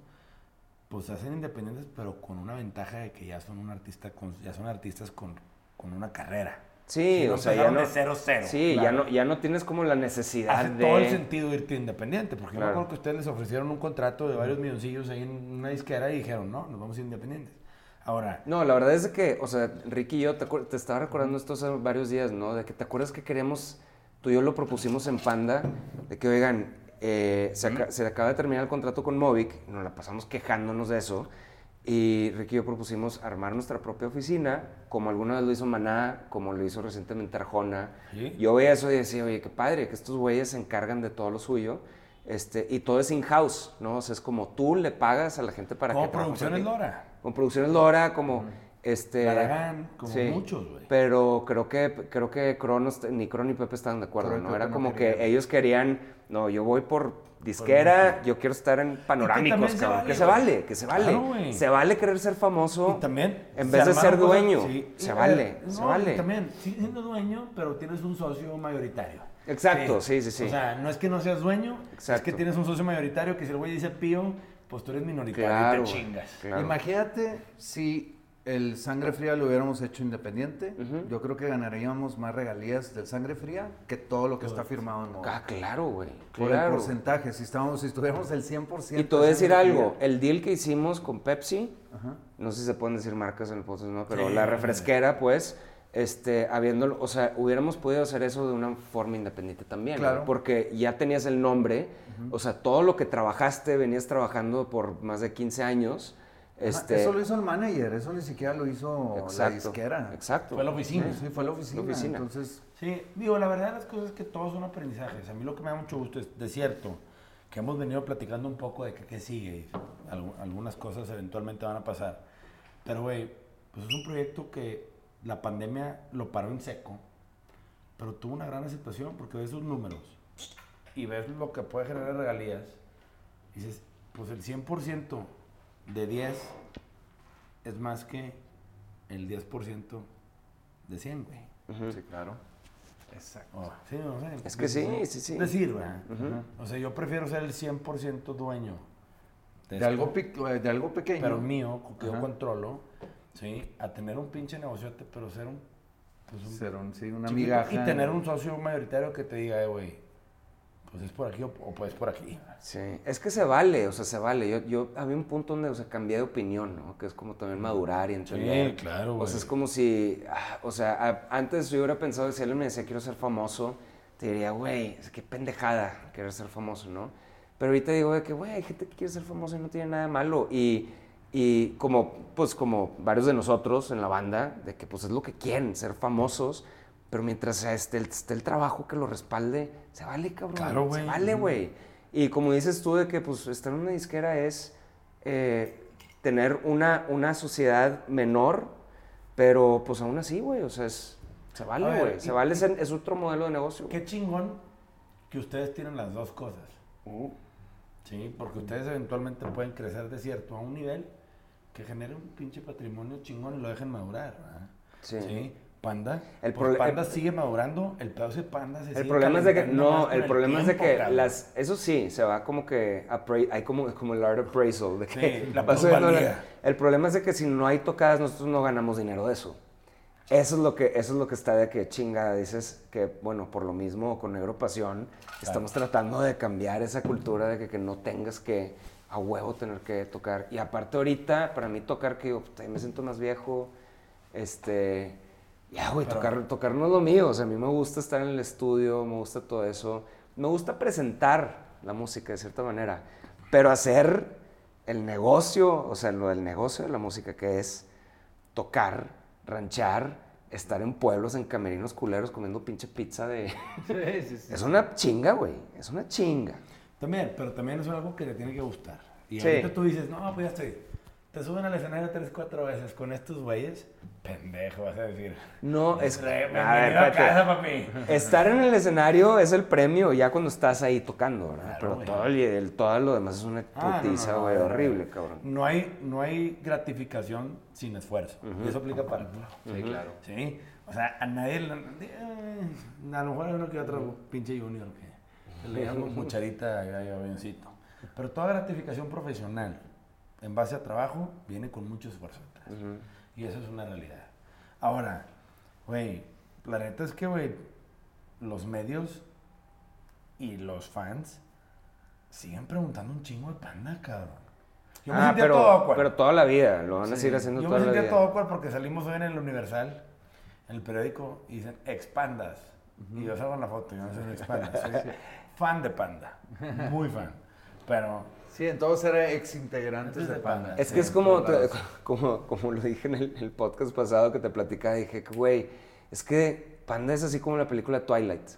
pues se hacen independientes pero con una ventaja de que ya son un artista, con, ya son artistas con, con una carrera. Sí, Si no o sea, ya no. de cero, cero. Sí, ya, claro. no, ya no tienes como la necesidad Hace de. todo el sentido irte independiente, porque yo me Claro. acuerdo que ustedes les ofrecieron un contrato de varios milloncillos ahí en una disquera y dijeron, no, nos vamos a ir independientes. Ahora, No, la verdad es que, o sea, Ricky y yo, te, te estaba recordando esto hace varios días, ¿no? De que te acuerdas que queríamos, tú y yo lo propusimos en Panda, de que, oigan, eh, se, se acaba de terminar el contrato con Movic, nos la pasamos quejándonos de eso, y Ricky y yo propusimos armar nuestra propia oficina, como alguna vez lo hizo Maná, como lo hizo recientemente Arjona. Sí. Yo veía eso y decía, oye, qué padre, que estos güeyes se encargan de todo lo suyo, este, y todo es in-house, ¿no? O sea, es como tú le pagas a la gente para como que por Producciones Lora. con Producciones Lora, como... Este, como sí, muchos, güey. Pero creo que, creo que Cronos, ni Crono ni Pepe estaban de acuerdo, Crono y ¿no? Era como que ellos querían, no, yo voy por disquera, yo quiero estar en panorámicos, se cabrón. vale, que se vale, que se vale. Claro, se vale querer ser famoso. Y también. En se vez de ser cosas- dueño, sí. se Y, vale, eh, se no, vale. y también, siendo dueño, pero tienes un socio mayoritario. Exacto, sí, sí, sí. O sea, no es que no seas dueño, es Exacto. que tienes un socio mayoritario que si el güey dice pío, pues tú eres minoritario Claro, y te chingas. claro. Imagínate si el sangre fría lo hubiéramos hecho independiente. Yo creo que ganaríamos más regalías del sangre fría que todo lo que está firmado en moda. Ah, claro, güey. Por Claro. el porcentaje, si, estábamos, si estuviéramos el 100%. Y te voy a de decir algo, fría. el deal que hicimos con Pepsi, Ajá. no sé si se pueden decir marcas en el podcast, ¿no? Pero Sí, la refresquera, pues, este, habiéndolo, o sea, hubiéramos podido hacer eso de una forma independiente también, ¿no? Claro. Porque ya tenías el nombre, o sea, todo lo que trabajaste, venías trabajando por más de 15 años, Este... Eso lo hizo el manager, eso ni siquiera lo hizo la exacto, disquera. Exacto. Fue la oficina. Sí, fue la oficina. La oficina. Entonces, Sí, digo, la verdad de las cosas es que todos son aprendizajes. A mí lo que me da mucho gusto es, de cierto, que hemos venido platicando un poco de que qué sigue. algunas cosas eventualmente van a pasar. Pero, güey, pues es un proyecto que la pandemia lo paró en seco, pero tuvo una gran aceptación porque ves sus números y ves lo que puede generar regalías. Y dices, pues el 100% de 10 es más que el 10% de 100, güey. Sí, claro. Exacto. Oh, sí, no sé. Es que sí, sí, sí. Decir, ¿verdad? Ujú. O sea, yo prefiero ser el 100% dueño De algo, pe- de algo pequeño. pero mío, que yo controlo, ¿sí? A tener un pinche negociote, pero ser un... Pues un Ser un- sí, una migaja. Y tener un socio mayoritario que te diga, eh, güey, pues es por aquí o, o pues por aquí. Sí, es que se vale, o sea, se vale. Yo, yo había un punto donde, o sea, cambié de opinión, ¿no? Que es como también madurar y entender. claro, O sea, es como si, ah, o sea, a- antes yo hubiera pensado si alguien me decía quiero ser famoso, te diría, güey, que pendejada querer ser famoso, ¿no? Pero ahorita digo de que, güey, hay gente que quiere ser famoso y no tiene nada de malo. Y, y como, pues, como varios de nosotros en la banda, de que pues es lo que quieren, ser famosos. Pero mientras esté el, esté el trabajo que lo respalde, se vale, cabrón. Claro, güey. Se vale, güey. Y como dices tú, de que pues estar en una disquera es eh, tener una, una sociedad menor, pero pues aún así, güey, o sea, es, se vale, güey. Se vale, es otro modelo de negocio. Qué chingón que ustedes tienen las dos cosas. Uh, Sí, porque ustedes eventualmente pueden crecer de cierto a un nivel que genere un pinche patrimonio chingón y lo dejen madurar. ¿verdad? Sí. Panda. El pues Panda el- sigue madurando, el pedo de Panda se El sigue problema es de que, no, el problema es de tiempo, que cabrón. las, eso sí, se va como que, hay como, como el art appraisal, de que Sí, la la- el problema es de que si no hay tocadas, nosotros no ganamos dinero de eso. Eso es lo que, eso es lo que está de que chinga, dices que, bueno, por lo mismo con Negro Pasión, estamos tratando de cambiar esa cultura de que, que no tengas que a huevo tener que tocar. Y aparte ahorita, para mí tocar, que yo me siento más viejo, este, ya, güey, tocar, tocar no es lo mío. O sea, a mí me gusta estar en el estudio, me gusta todo eso. Me gusta presentar la música de cierta manera, pero hacer el negocio, o sea, lo del negocio de la música, que es tocar, ranchar, estar en pueblos, en camerinos culeros, comiendo pinche pizza de... Sí, sí, sí. Es una chinga, güey. Es una chinga. También, pero también es algo que te tiene que gustar. Y ahorita tú dices, no, pues ya estoy. Te suben al escenario tres, cuatro veces con estos güeyes. Pendejo, vas a decir. No, es... Re- A ver, a casa, papi. Estar en el escenario es el premio ya cuando estás ahí tocando, ¿verdad? Claro, Pero güey. todo, el, el- todo lo demás es una Ah, no, no, putiza, güey, no, horrible, cabrón. No hay, no hay gratificación sin esfuerzo. Y eso aplica para todo. Sí, claro. Sí. O sea, a nadie. eh, A lo mejor uno que otro pinche junior que le damos mucharita y ahí avioncito. Pero toda gratificación profesional en base a trabajo viene con mucho esfuerzo. Ujú. Y eso es una realidad. Ahora, güey, la neta es que, güey, los medios y los fans siguen preguntando un chingo de panda, cabrón. Yo me Ah, sentía pero, todo awkward. pero toda la vida, lo van a seguir haciendo Yo toda me la sentía vida. todo awkward porque salimos hoy en el Universal, en el periódico, y dicen expandas. Y yo salgo en la foto, yo no expandas. Soy fan de Panda, muy fan. Pero, Sí, en todos eran ex integrantes Antes de Panda. Es Sí, que es como, te- como, como lo dije en el, el podcast pasado que te platicaba, dije, que, güey, es que Panda es así como la película Twilight,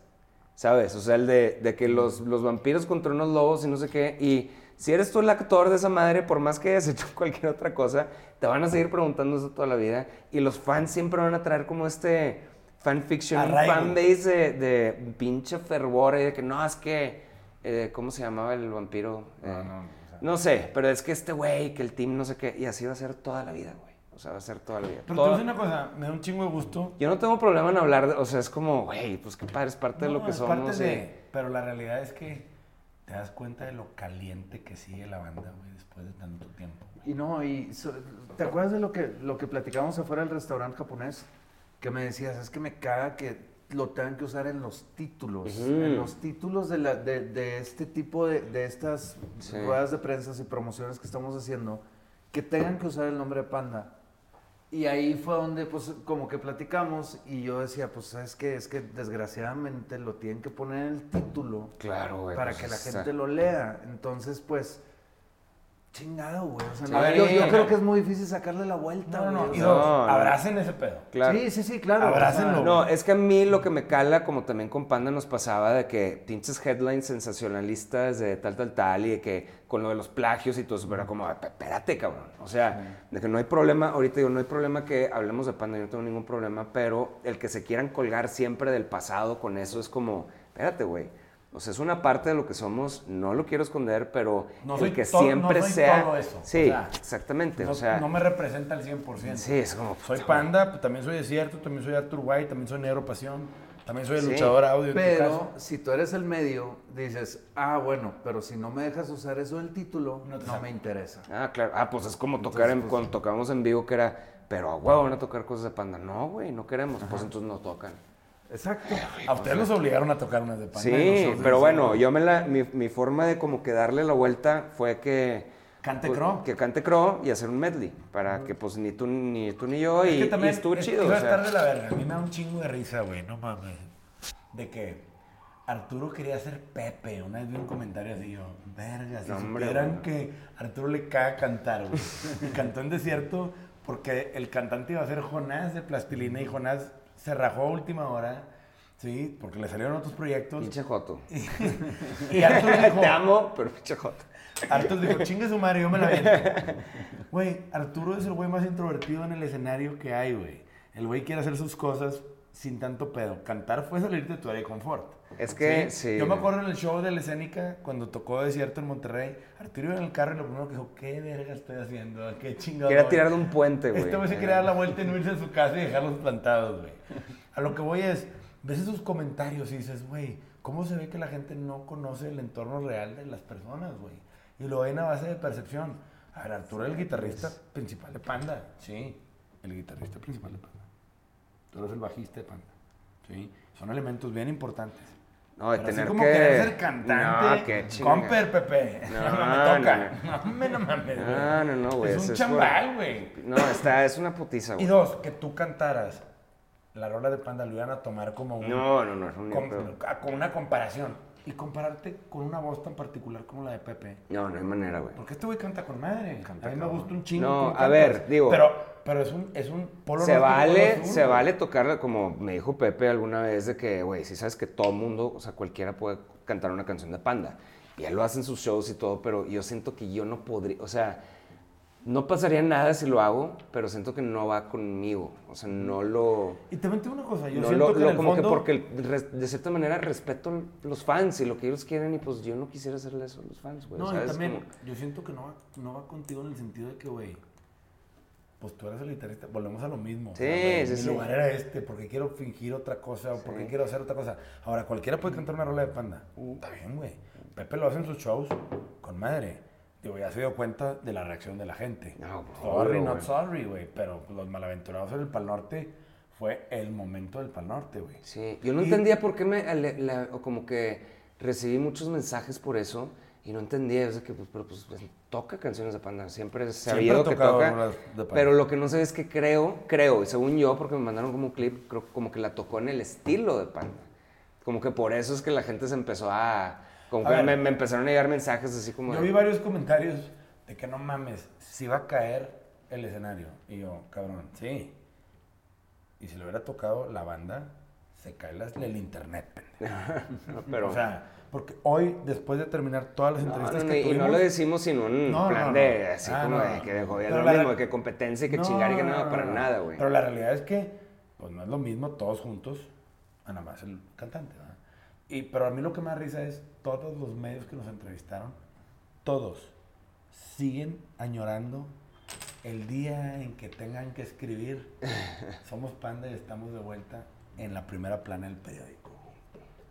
¿sabes? O sea, el de, de que los, los vampiros contra unos lobos y no sé qué, y si eres tú el actor de esa madre, por más que hayas hecho cualquier otra cosa, te van a seguir preguntando eso toda la vida. Y los fans siempre van a traer como este fanfiction, Arraigo. fanbase de, de pinche fervor y de que no, es que, eh, ¿cómo se llamaba el vampiro? Eh, No, no, o sea. no sé, pero es que este güey, que el team no sé qué, y así va a ser toda la vida, güey. O sea, va a ser toda la vida. Pero te Toda- voy a decir una cosa, me da un chingo de gusto. Yo no tengo problema en hablar, de- o sea, es como, güey, pues qué padre, es parte de No, lo que es somos. parte y- de- pero la realidad es que te das cuenta de lo caliente que sigue la banda, güey, después de tanto tiempo. Y no, y so- ¿te acuerdas de lo que, lo que platicamos afuera del restaurante japonés? Que me decías, es que me caga que lo tengan que usar en los títulos. En los títulos de, la, de, de este tipo de, de estas Sí. ruedas de prensa y promociones que estamos haciendo, que tengan que usar el nombre de Panda. Y ahí fue donde, pues, como que platicamos y yo decía, pues, ¿sabes qué? Es que desgraciadamente lo tienen que poner en el título Claro, güey. para pues, que la gente lo lea. Entonces, pues, chingado, güey. O sea, no, Sí. yo, yo creo que es muy difícil sacarle la vuelta, No, no, güey, no. Y dos, abracen ese pedo. Claro. Sí, sí, sí, claro. Abrácenlo. No, es que a mí lo que me cala, como también con Panda nos pasaba, de que pinches headlines sensacionalistas de tal, tal, tal, y de que con lo de los plagios y todo eso, pero era como, "P- espérate, cabrón. O sea, de que no hay problema, ahorita digo, no hay problema que hablemos de Panda, yo no tengo ningún problema, pero el que se quieran colgar siempre del pasado con eso es como, espérate, güey. O sea, es una parte de lo que somos, no lo quiero esconder, pero No el soy que to- no siempre soy sea... todo eso, o Sí, sea, exactamente, No, o sea... no me representa al 100%. Sí, es como... Soy Panda, pues, también soy Desierto, también soy Arthur White, también soy Negro Pasión, también soy el Sí. luchador audio en tu Pero caso. si tú eres el medio, dices, ah, bueno, pero si no me dejas usar eso del título, No me interesa. Ah, claro. Ah, pues es como tocar en, pues- cuando tocamos en vivo que era, pero a huevo van a tocar cosas de panda. No, güey, no queremos. Pues entonces no tocan. Exacto. A ustedes los obligaron a tocar unas de Panda. Sí, pero bueno, yo me la, mi, mi forma de como que darle la vuelta fue que... Cante pues, Crow. Que cante Crow y hacer un medley. Para que pues ni tú ni, tú, ni yo Es y, que y también estuvo es- chido. Iba o a sea. estar de la verga. A mí me da un chingo de risa, güey. No mames. De que Arturo quería ser Pepe. Una vez vi un comentario así yo, verga, si No, hombre, supieran que Arturo le caga cantar, güey. Y cantó en desierto porque el cantante iba a ser Jonás de Plastilina y Jonás se rajó a última hora. Sí, porque le salieron otros proyectos. Pinche Joto. Y Arturo dijo, Te amo, pero pinche Joto. Arturo dijo, chingue su madre, yo me la viento. Güey, Arturo es el güey más introvertido en el escenario que hay, güey. El güey quiere hacer sus cosas sin tanto pedo. Cantar fue salirte de tu área de confort. Es que, sí. Yo me acuerdo en el show de la escénica, cuando tocó Desierto en Monterrey, Arturo iba en el carro y lo primero que dijo, ¿qué verga estoy haciendo? ¿Qué chingado? Quería voy?" tirar de un puente, güey. Este güey se quería dar la vuelta y no irse a su casa y dejarlos plantados, güey. A lo que voy es, ves esos comentarios y dices, güey, ¿cómo se ve que la gente no conoce el entorno real de las personas, güey? Y lo ven a base de percepción. A ver, Arturo es el guitarrista principal de Panda. Sí, el guitarrista principal de Panda. Tú eres el bajista de Panda. Sí, son elementos bien importantes. No, Pero así tener como que... querer ser cantante. No, qué. Comper, Pepe. No, No, me no, toca. No, me no mames, güey. No, no, no, güey. Es un chambal, güey. No, está, es una putiza, Y güey. dos, que tú cantaras la rola de Panda, lo iban a tomar como, un- No, no, no, es un com- pedo. a- como una comparación. Y compararte con una voz tan particular como la de Pepe. No, no hay manera, güey. Porque este güey canta con madre. Canta a mí me gusta un chingo. No, a ver, digo- Pero, pero es un, es un polo Se norte y vale, polo se vale tocar, como me dijo Pepe alguna vez, de que, güey, si sabes que todo mundo, o sea, cualquiera puede cantar una canción de Panda. Y él lo hace en sus shows y todo, pero yo siento que yo no podría, o sea, no pasaría nada si lo hago, pero siento que no va conmigo. O sea, no lo... Y también tengo una cosa. Yo no siento lo- que lo- en el como fondo... que porque de cierta manera respeto los fans y lo que ellos quieren y pues yo no quisiera hacerle eso a los fans, güey. No, y ¿sabes? también, Como- yo siento que no va, no va contigo en el sentido de que, güey, pues tú eres el guitarrista, volvemos a lo mismo. o Sí, sí, Mi sí. lugar era este, porque quiero fingir otra cosa o porque quiero hacer otra cosa. Ahora, cualquiera puede cantar una rola de panda. Está bien, güey. Pepe lo hace en sus shows con madre. Digo, ya se dio cuenta de la reacción de la gente. No, sorry, not sorry, güey. Pero los malaventurados en el Pal Norte fue el momento del Pal Norte, güey. Sí, yo no Y- entendía por qué me, la- como que recibí muchos mensajes por eso y no entendía, o sea, que pues, pero pues, pues, toca canciones de Panda, siempre he Siempre sabido ha que tocado toca, de pero lo que no sé es que creo, creo, y según yo, porque me mandaron como un clip, creo como que la tocó en el estilo de Panda, como que por eso es que la gente se empezó a, como A que ver. me, me empezaron a llegar mensajes así como, Yo de- vi varios comentarios de que no mames, si va a caer el escenario. Y yo, cabrón, sí. Y si le hubiera tocado la banda, se cae las- el internet, pendejo. pero, O sea, Porque hoy, después de terminar todas las No, entrevistas no, que y tuvimos... no lo decimos sin un No, plan de así Ah, como de que de Pero lo mismo, de que competencia y que chingar y que no, para nada, güey. Pero la realidad es que, pues no es lo mismo todos juntos, nada más el cantante, ¿verdad? Y, pero a mí lo que me da risa es todos los medios que nos entrevistaron, todos siguen añorando el día en que tengan que escribir. Somos Panda y estamos de vuelta en la primera plana del periódico,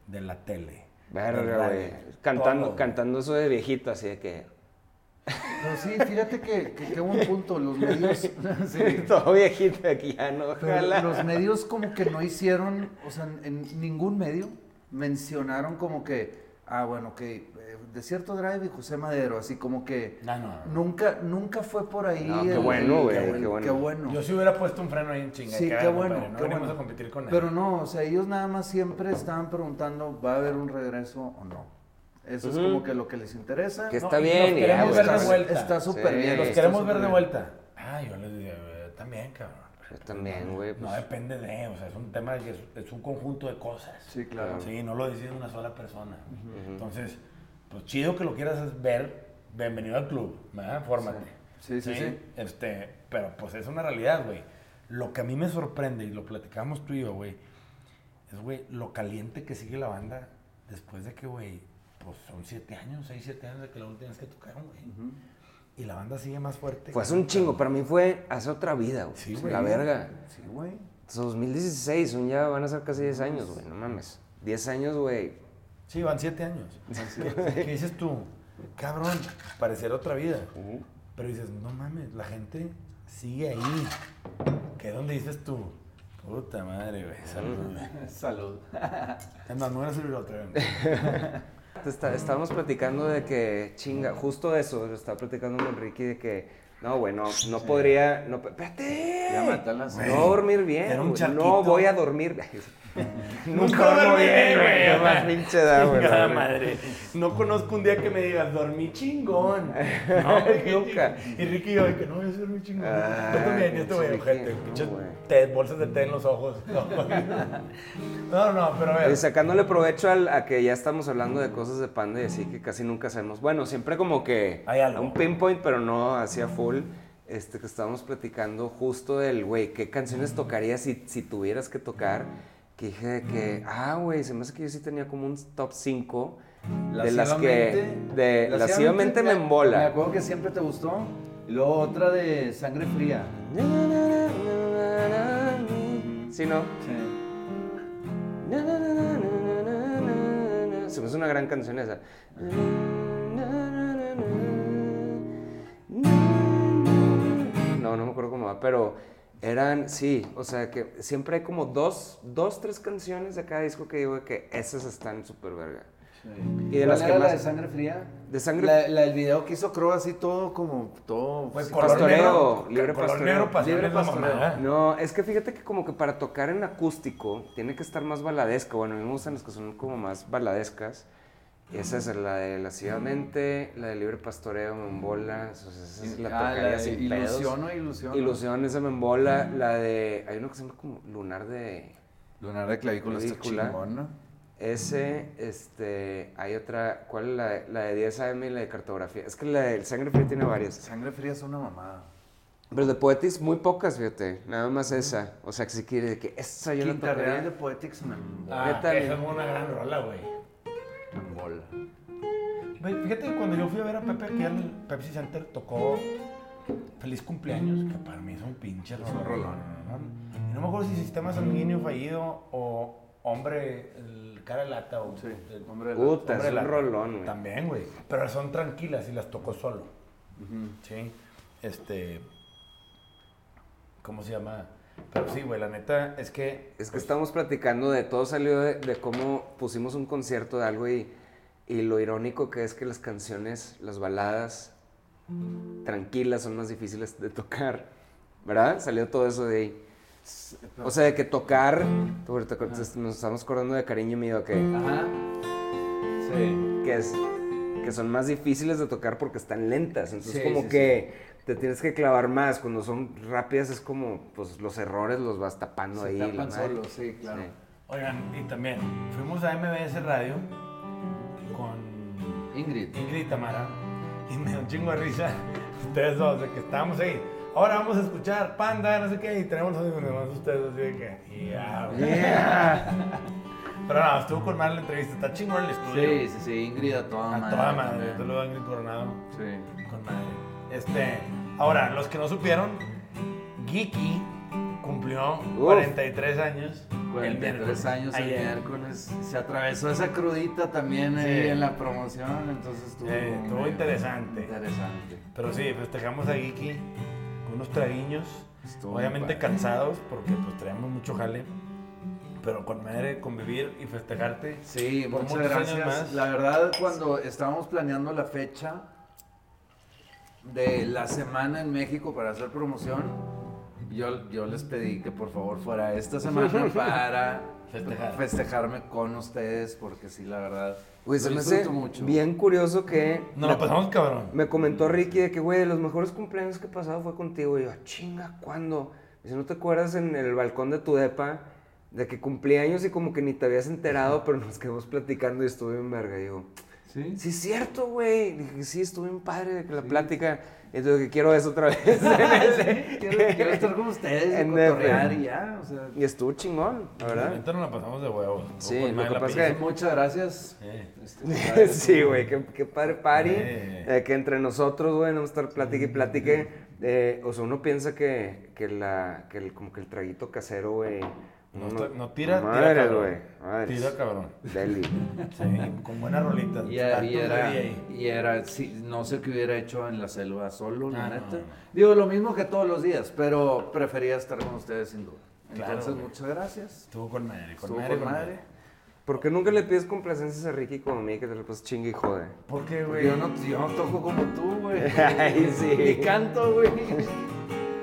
de la tele. Verga, güey. Cantando, todo. cantando eso de viejito, así de que. Pero sí, fíjate que, que qué buen punto. Los medios. sí. Todo viejito aquí ya no, Pero los medios como que no hicieron, o sea, en ningún medio mencionaron como que, ah, bueno, que Desierto Drive y José Madero, así como que No, no, no. nunca, nunca fue por ahí. No, qué el- bueno, güey, el- qué bueno. Qué bueno. Yo sí hubiera puesto un freno ahí en chinga. Sí, qué bueno, compadre, No qué bueno. a competir con él. Pero no, o sea, ellos nada más siempre estaban preguntando, ¿va a haber un regreso o no? Eso es Ujú. como que lo que les interesa. Que No, está bien, los y queremos ya, ver güey, de vuelta. Está súper Sí. bien. Los queremos ver de vuelta. Ah, yo les digo, eh, también, cabrón. Yo también, güey. No pues, depende de, o sea, es un tema de que es, es un conjunto de cosas. Sí, claro. Sí, no lo decide una sola persona. Entonces, pues chido que lo quieras ver, bienvenido al club, ¿verdad? Fórmate. Sí, sí, sí. Este, pero pues es una realidad, güey. Lo que a mí me sorprende, y lo platicamos tú y yo, güey, es, güey, lo caliente que sigue la banda después de que, güey, pues son siete años, seis, siete años de que la última vez que tocaron, güey. Y la banda sigue más fuerte. Fue hace un chingo, para mí fue hace otra vida, güey. Sí, güey. La verga. Sí, güey. Es 2016, son ya van a ser casi 10 años, güey, no mames. 10 años, güey. Sí, van siete años. ¿Qué dices tú? Cabrón, pareciera otra vida. Pero dices, no mames, la gente sigue ahí. ¿Qué es donde dices tú? Puta madre, güey. Salud. güey. Salud. Es más, me voy a servir otra vez. Está- estábamos platicando de que, chinga, justo eso, lo estaba platicando con Ricky de que, no, güey, no, no podría, no, espérate, Ya no dormir bien, Era un no voy a dormir, nunca duermo bien, güey, más pinche da, güey, madre. No conozco un día que me digas, dormí chingón. No, Nunca. Y Ricky y yo, de que no, yo dormí chingón. Ah, yo también, y este güey, Ricky, pinches té, bolsas de té en los ojos. No, no, pero a ver. Y sacándole provecho al- a que ya estamos hablando de cosas de panda y así que casi nunca hacemos. Bueno, siempre como que Hay algo. a un pinpoint, pero no hacia full. Este, que estábamos platicando justo del, güey, ¿qué canciones tocarías si, si tuvieras que tocar? Que dije de que, ah, güey, se me hace que yo sí tenía como un top 5 de las que, de lascivamente me Me embola. acuerdo que siempre te gustó. Y luego otra de Sangre Fría. ¿Sí, no? Sí. Se me hace una gran canción esa. No, no me acuerdo cómo va, pero eran, sí, o sea que siempre hay como dos, dos, tres canciones de cada disco que digo que esas están súper verga. Y de ¿Cuál las que la más- de Sangre Fría? De Sangre- La, la del video que hizo Crow así todo como, todo... Pues, sí, pastoreo, negro, libre color pastoreo. negro, Libre pastoreo. No, es que fíjate que como que para tocar en acústico tiene que estar más baladesca. Bueno, a mí me gustan las que son como más baladescas. Y esa es la de Lascivamente, la de Libre Pastoreo, me embola. o sea, esa es la Ah, tocaría la de sin pedos. Ilusión o Ilusión. Ilusión, esa me embola. La de... Hay uno que se llama como Lunar de... Lunar de clavícula está chingón, ¿no? Ese, este... Hay otra... ¿Cuál es la de, la de 10 AM y la de cartografía? Es que la de Sangre Fría tiene varias. Sangre Fría es una mamada. Pero de Poetis muy pocas, fíjate. Nada más esa. O sea, que si quiere que esa yo la Quinta Real tocaría. de Poetics me embola. Ah, esa es una gran rola, güey. Güey, Fíjate que cuando yo fui a ver a Pepe aquí al Pepsi Center tocó Feliz Cumpleaños, que para mí es un pinche rolón. rolón. ¿no? Y no me acuerdo si Sistema Sanguíneo Fallido o Hombre, el cara de lata o Sí, el- hombre de la- Puta, Hombre es un Lata. rolón, güey. También, güey. Pero son tranquilas y las tocó solo. Sí. Este. ¿Cómo se llama? Pero sí, güey, la neta es que. Es que estamos platicando de todo salió de, de cómo pusimos un concierto de algo y, y lo irónico que es que las canciones, las baladas tranquilas son más difíciles de tocar. ¿Verdad? Salió todo eso de ahí. O sea, de que tocar, nos estamos acordando de cariño mío, que, Ajá. Sí. que, es, que son más difíciles de tocar porque están lentas. Entonces, Sí, como sí, que te tienes que clavar más. Cuando son rápidas, es como, pues los errores los vas tapando Se ahí. tapan solos, sí, claro. Oigan, y también fuimos a MBS Radio Ingrid. Ingrid y Tamara. Y me dio un chingo de risa. Ustedes dos, de que estábamos ahí. Ahora vamos a escuchar Panda, no sé qué. Y tenemos los audífonos, ustedes así de que. Yeah, güey. Pero no, estuvo con mal la entrevista. Está chingón el estudio. Sí, sí, sí, Ingrid a toda A madre. toda madre. también. Te lo dan Ingrid Coronado. Sí. Con madre. Este. Ahora, los que no supieron, Geeky cumplió Uf. 43 años. el 43 miércoles. años el Ayer. miércoles. Se atravesó esa crudita también Sí. ahí en la promoción, entonces estuvo, Eh, estuvo interesante. Interesante. Pero sí, festejamos a Geeky con unos traguiños. Estuvo Obviamente cansados porque pues traíamos mucho jale. Pero con madre convivir y festejarte. Sí, por muchas gracias. más. La verdad, cuando estábamos planeando la fecha de la semana en México para hacer promoción, yo, yo les pedí que por favor fuera esta semana para Festejar. festejarme con ustedes, porque sí, la verdad, Güey, se lo me hace mucho. bien curioso que... Nos lo pasamos cabrón. Me comentó Ricky de que, güey, de los mejores cumpleaños que he pasado fue contigo. Y yo, "Ah, chinga, ¿cuándo? Dice, ¿no te acuerdas en el balcón de tu depa de que cumplí años y como que ni te habías enterado, pero nos quedamos platicando y estuve en verga? Y digo, ¿Sí? sí es cierto, güey. Dije, sí, estuve en padre de que la plática. Entonces, que quiero eso otra vez. quiero, quiero estar con ustedes y En cotorrear y ya, o sea... y estuvo chingón, la verdad. neta nos la pasamos de huevos. Sí, lo que la pasa pizza. es que- Muchas gracias. Eh. Este, sí, güey, qué, qué padre party. Eh. eh, que entre nosotros, güey, no vamos a estar platique y platique. eh, o sea, uno piensa que, que, la, que el, como que el traguito casero, güey. No, está- no tira, tira Madre, cabrón. güey. madres. Tira cabrón. Deli. Sí, con buenas rolitas. Y, Datos y era, y era, sí, no sé qué hubiera hecho en la selva solo, la Ah, no, neta. no. Digo, lo mismo que todos los días, pero prefería estar con ustedes sin duda. Claro, Entonces, güey. muchas gracias. Estuvo con madre, con Estuvo madre, con madre. madre. ¿Por qué nunca le pides complacencias a Ricky como a mí que te lo pasas chingue y jode? ¿Por qué, Porque güey? yo no, yo no toco como tú, güey. Ay, sí. Ni canto, güey.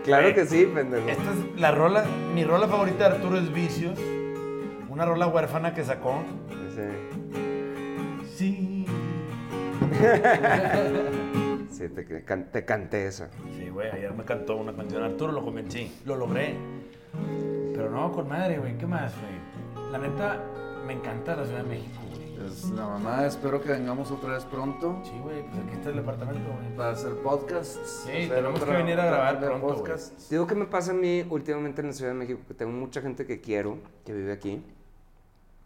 Claro que sí, pendejo. Esta es la rola, mi rola favorita de Arturo es Vicios. Una rola huérfana que sacó. Sí, Sí. sí te, can- te canté esa. Sí, güey, ayer me cantó una canción Arturo, lo convencí, lo logré. Pero no, con madre, güey, ¿qué más, güey? La neta, me encanta la Ciudad de México. Pues la mamá, espero que vengamos otra vez pronto Sí, güey, pues aquí está el departamento, güey. para hacer podcasts. Sí, hacer tenemos que otra- venir a grabar pronto, podcasts. Digo que me pasa a mí últimamente en la Ciudad de México, que tengo mucha gente que quiero, que vive aquí,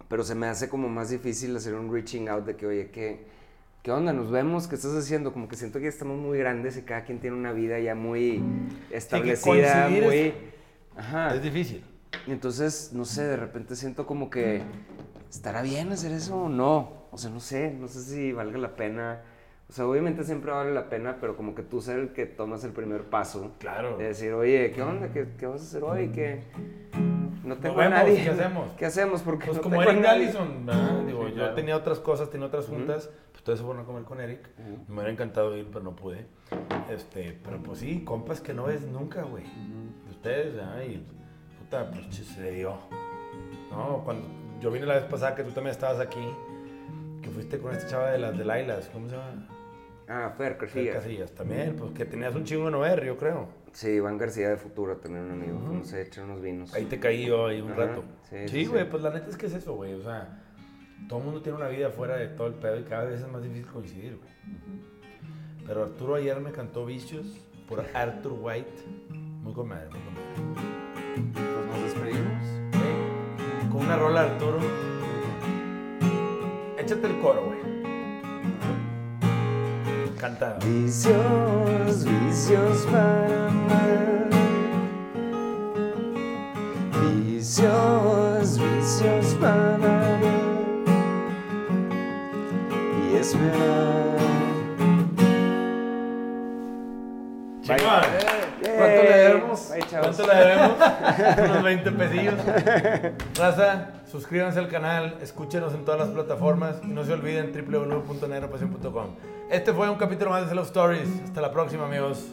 pero se me hace como más difícil hacer un reaching out de que, oye, ¿qué, qué onda? ¿Nos vemos? ¿Qué estás haciendo? Como que siento que ya estamos muy grandes y cada quien tiene una vida ya muy establecida, coincidir muy... es- Ajá. Es difícil. Y entonces, no sé, de repente siento como que, ¿estará bien hacer eso o no? O sea, no sé, no sé si valga la pena. O sea, obviamente siempre vale la pena, pero como que tú ser el que tomas el primer paso. Claro. De decir, oye, ¿qué onda? ¿Qué, qué vas a hacer hoy? ¿Qué? No tengo a vemos, nadie. ¿qué hacemos? ¿Qué hacemos? Porque Pues no como a Eric. Allison, ¿verdad? Digo, Sí, yo tenía otras cosas, tenía otras juntas, pues todos se fueron a comer con Eric. Me hubiera encantado ir, pero no pude. Este, pero pues sí, compas que no ves nunca, güey. Ustedes, ¿verdad? Y puta, pues se dio. No, cuando yo vine la vez pasada que tú también estabas aquí, que fuiste con esta chava de las de Lailas, ¿cómo se llama? Ah, Fer Fer García. Casillas, también, pues que tenías un chingo de no ver, yo creo. Sí, Iván García de Futuro, también un amigo. Fuimos a echar unos vinos. Ahí te caí yo ahí un Ajá, rato. sí, güey, sí. pues la neta es que es eso, güey. O sea, todo el mundo tiene una vida fuera de todo el pedo y cada vez es más difícil coincidir, güey. Pero Arturo ayer me cantó Vicios por Arthur White. Muy con madre, muy con una rola Arturo. Échate el coro, güey. Cantado. Vicios, vicios para amar. Vicios, vicios para ver y esperar. Chingón. ¿Cuánto le debemos? Bye, chavos. ¿Cuánto le debemos? Unos 20 pesillos. Raza, suscríbanse al canal, escúchenos en todas las plataformas y no se olviden www.negropasión.com. Este fue un capítulo más de Love Stories. Hasta la próxima, amigos.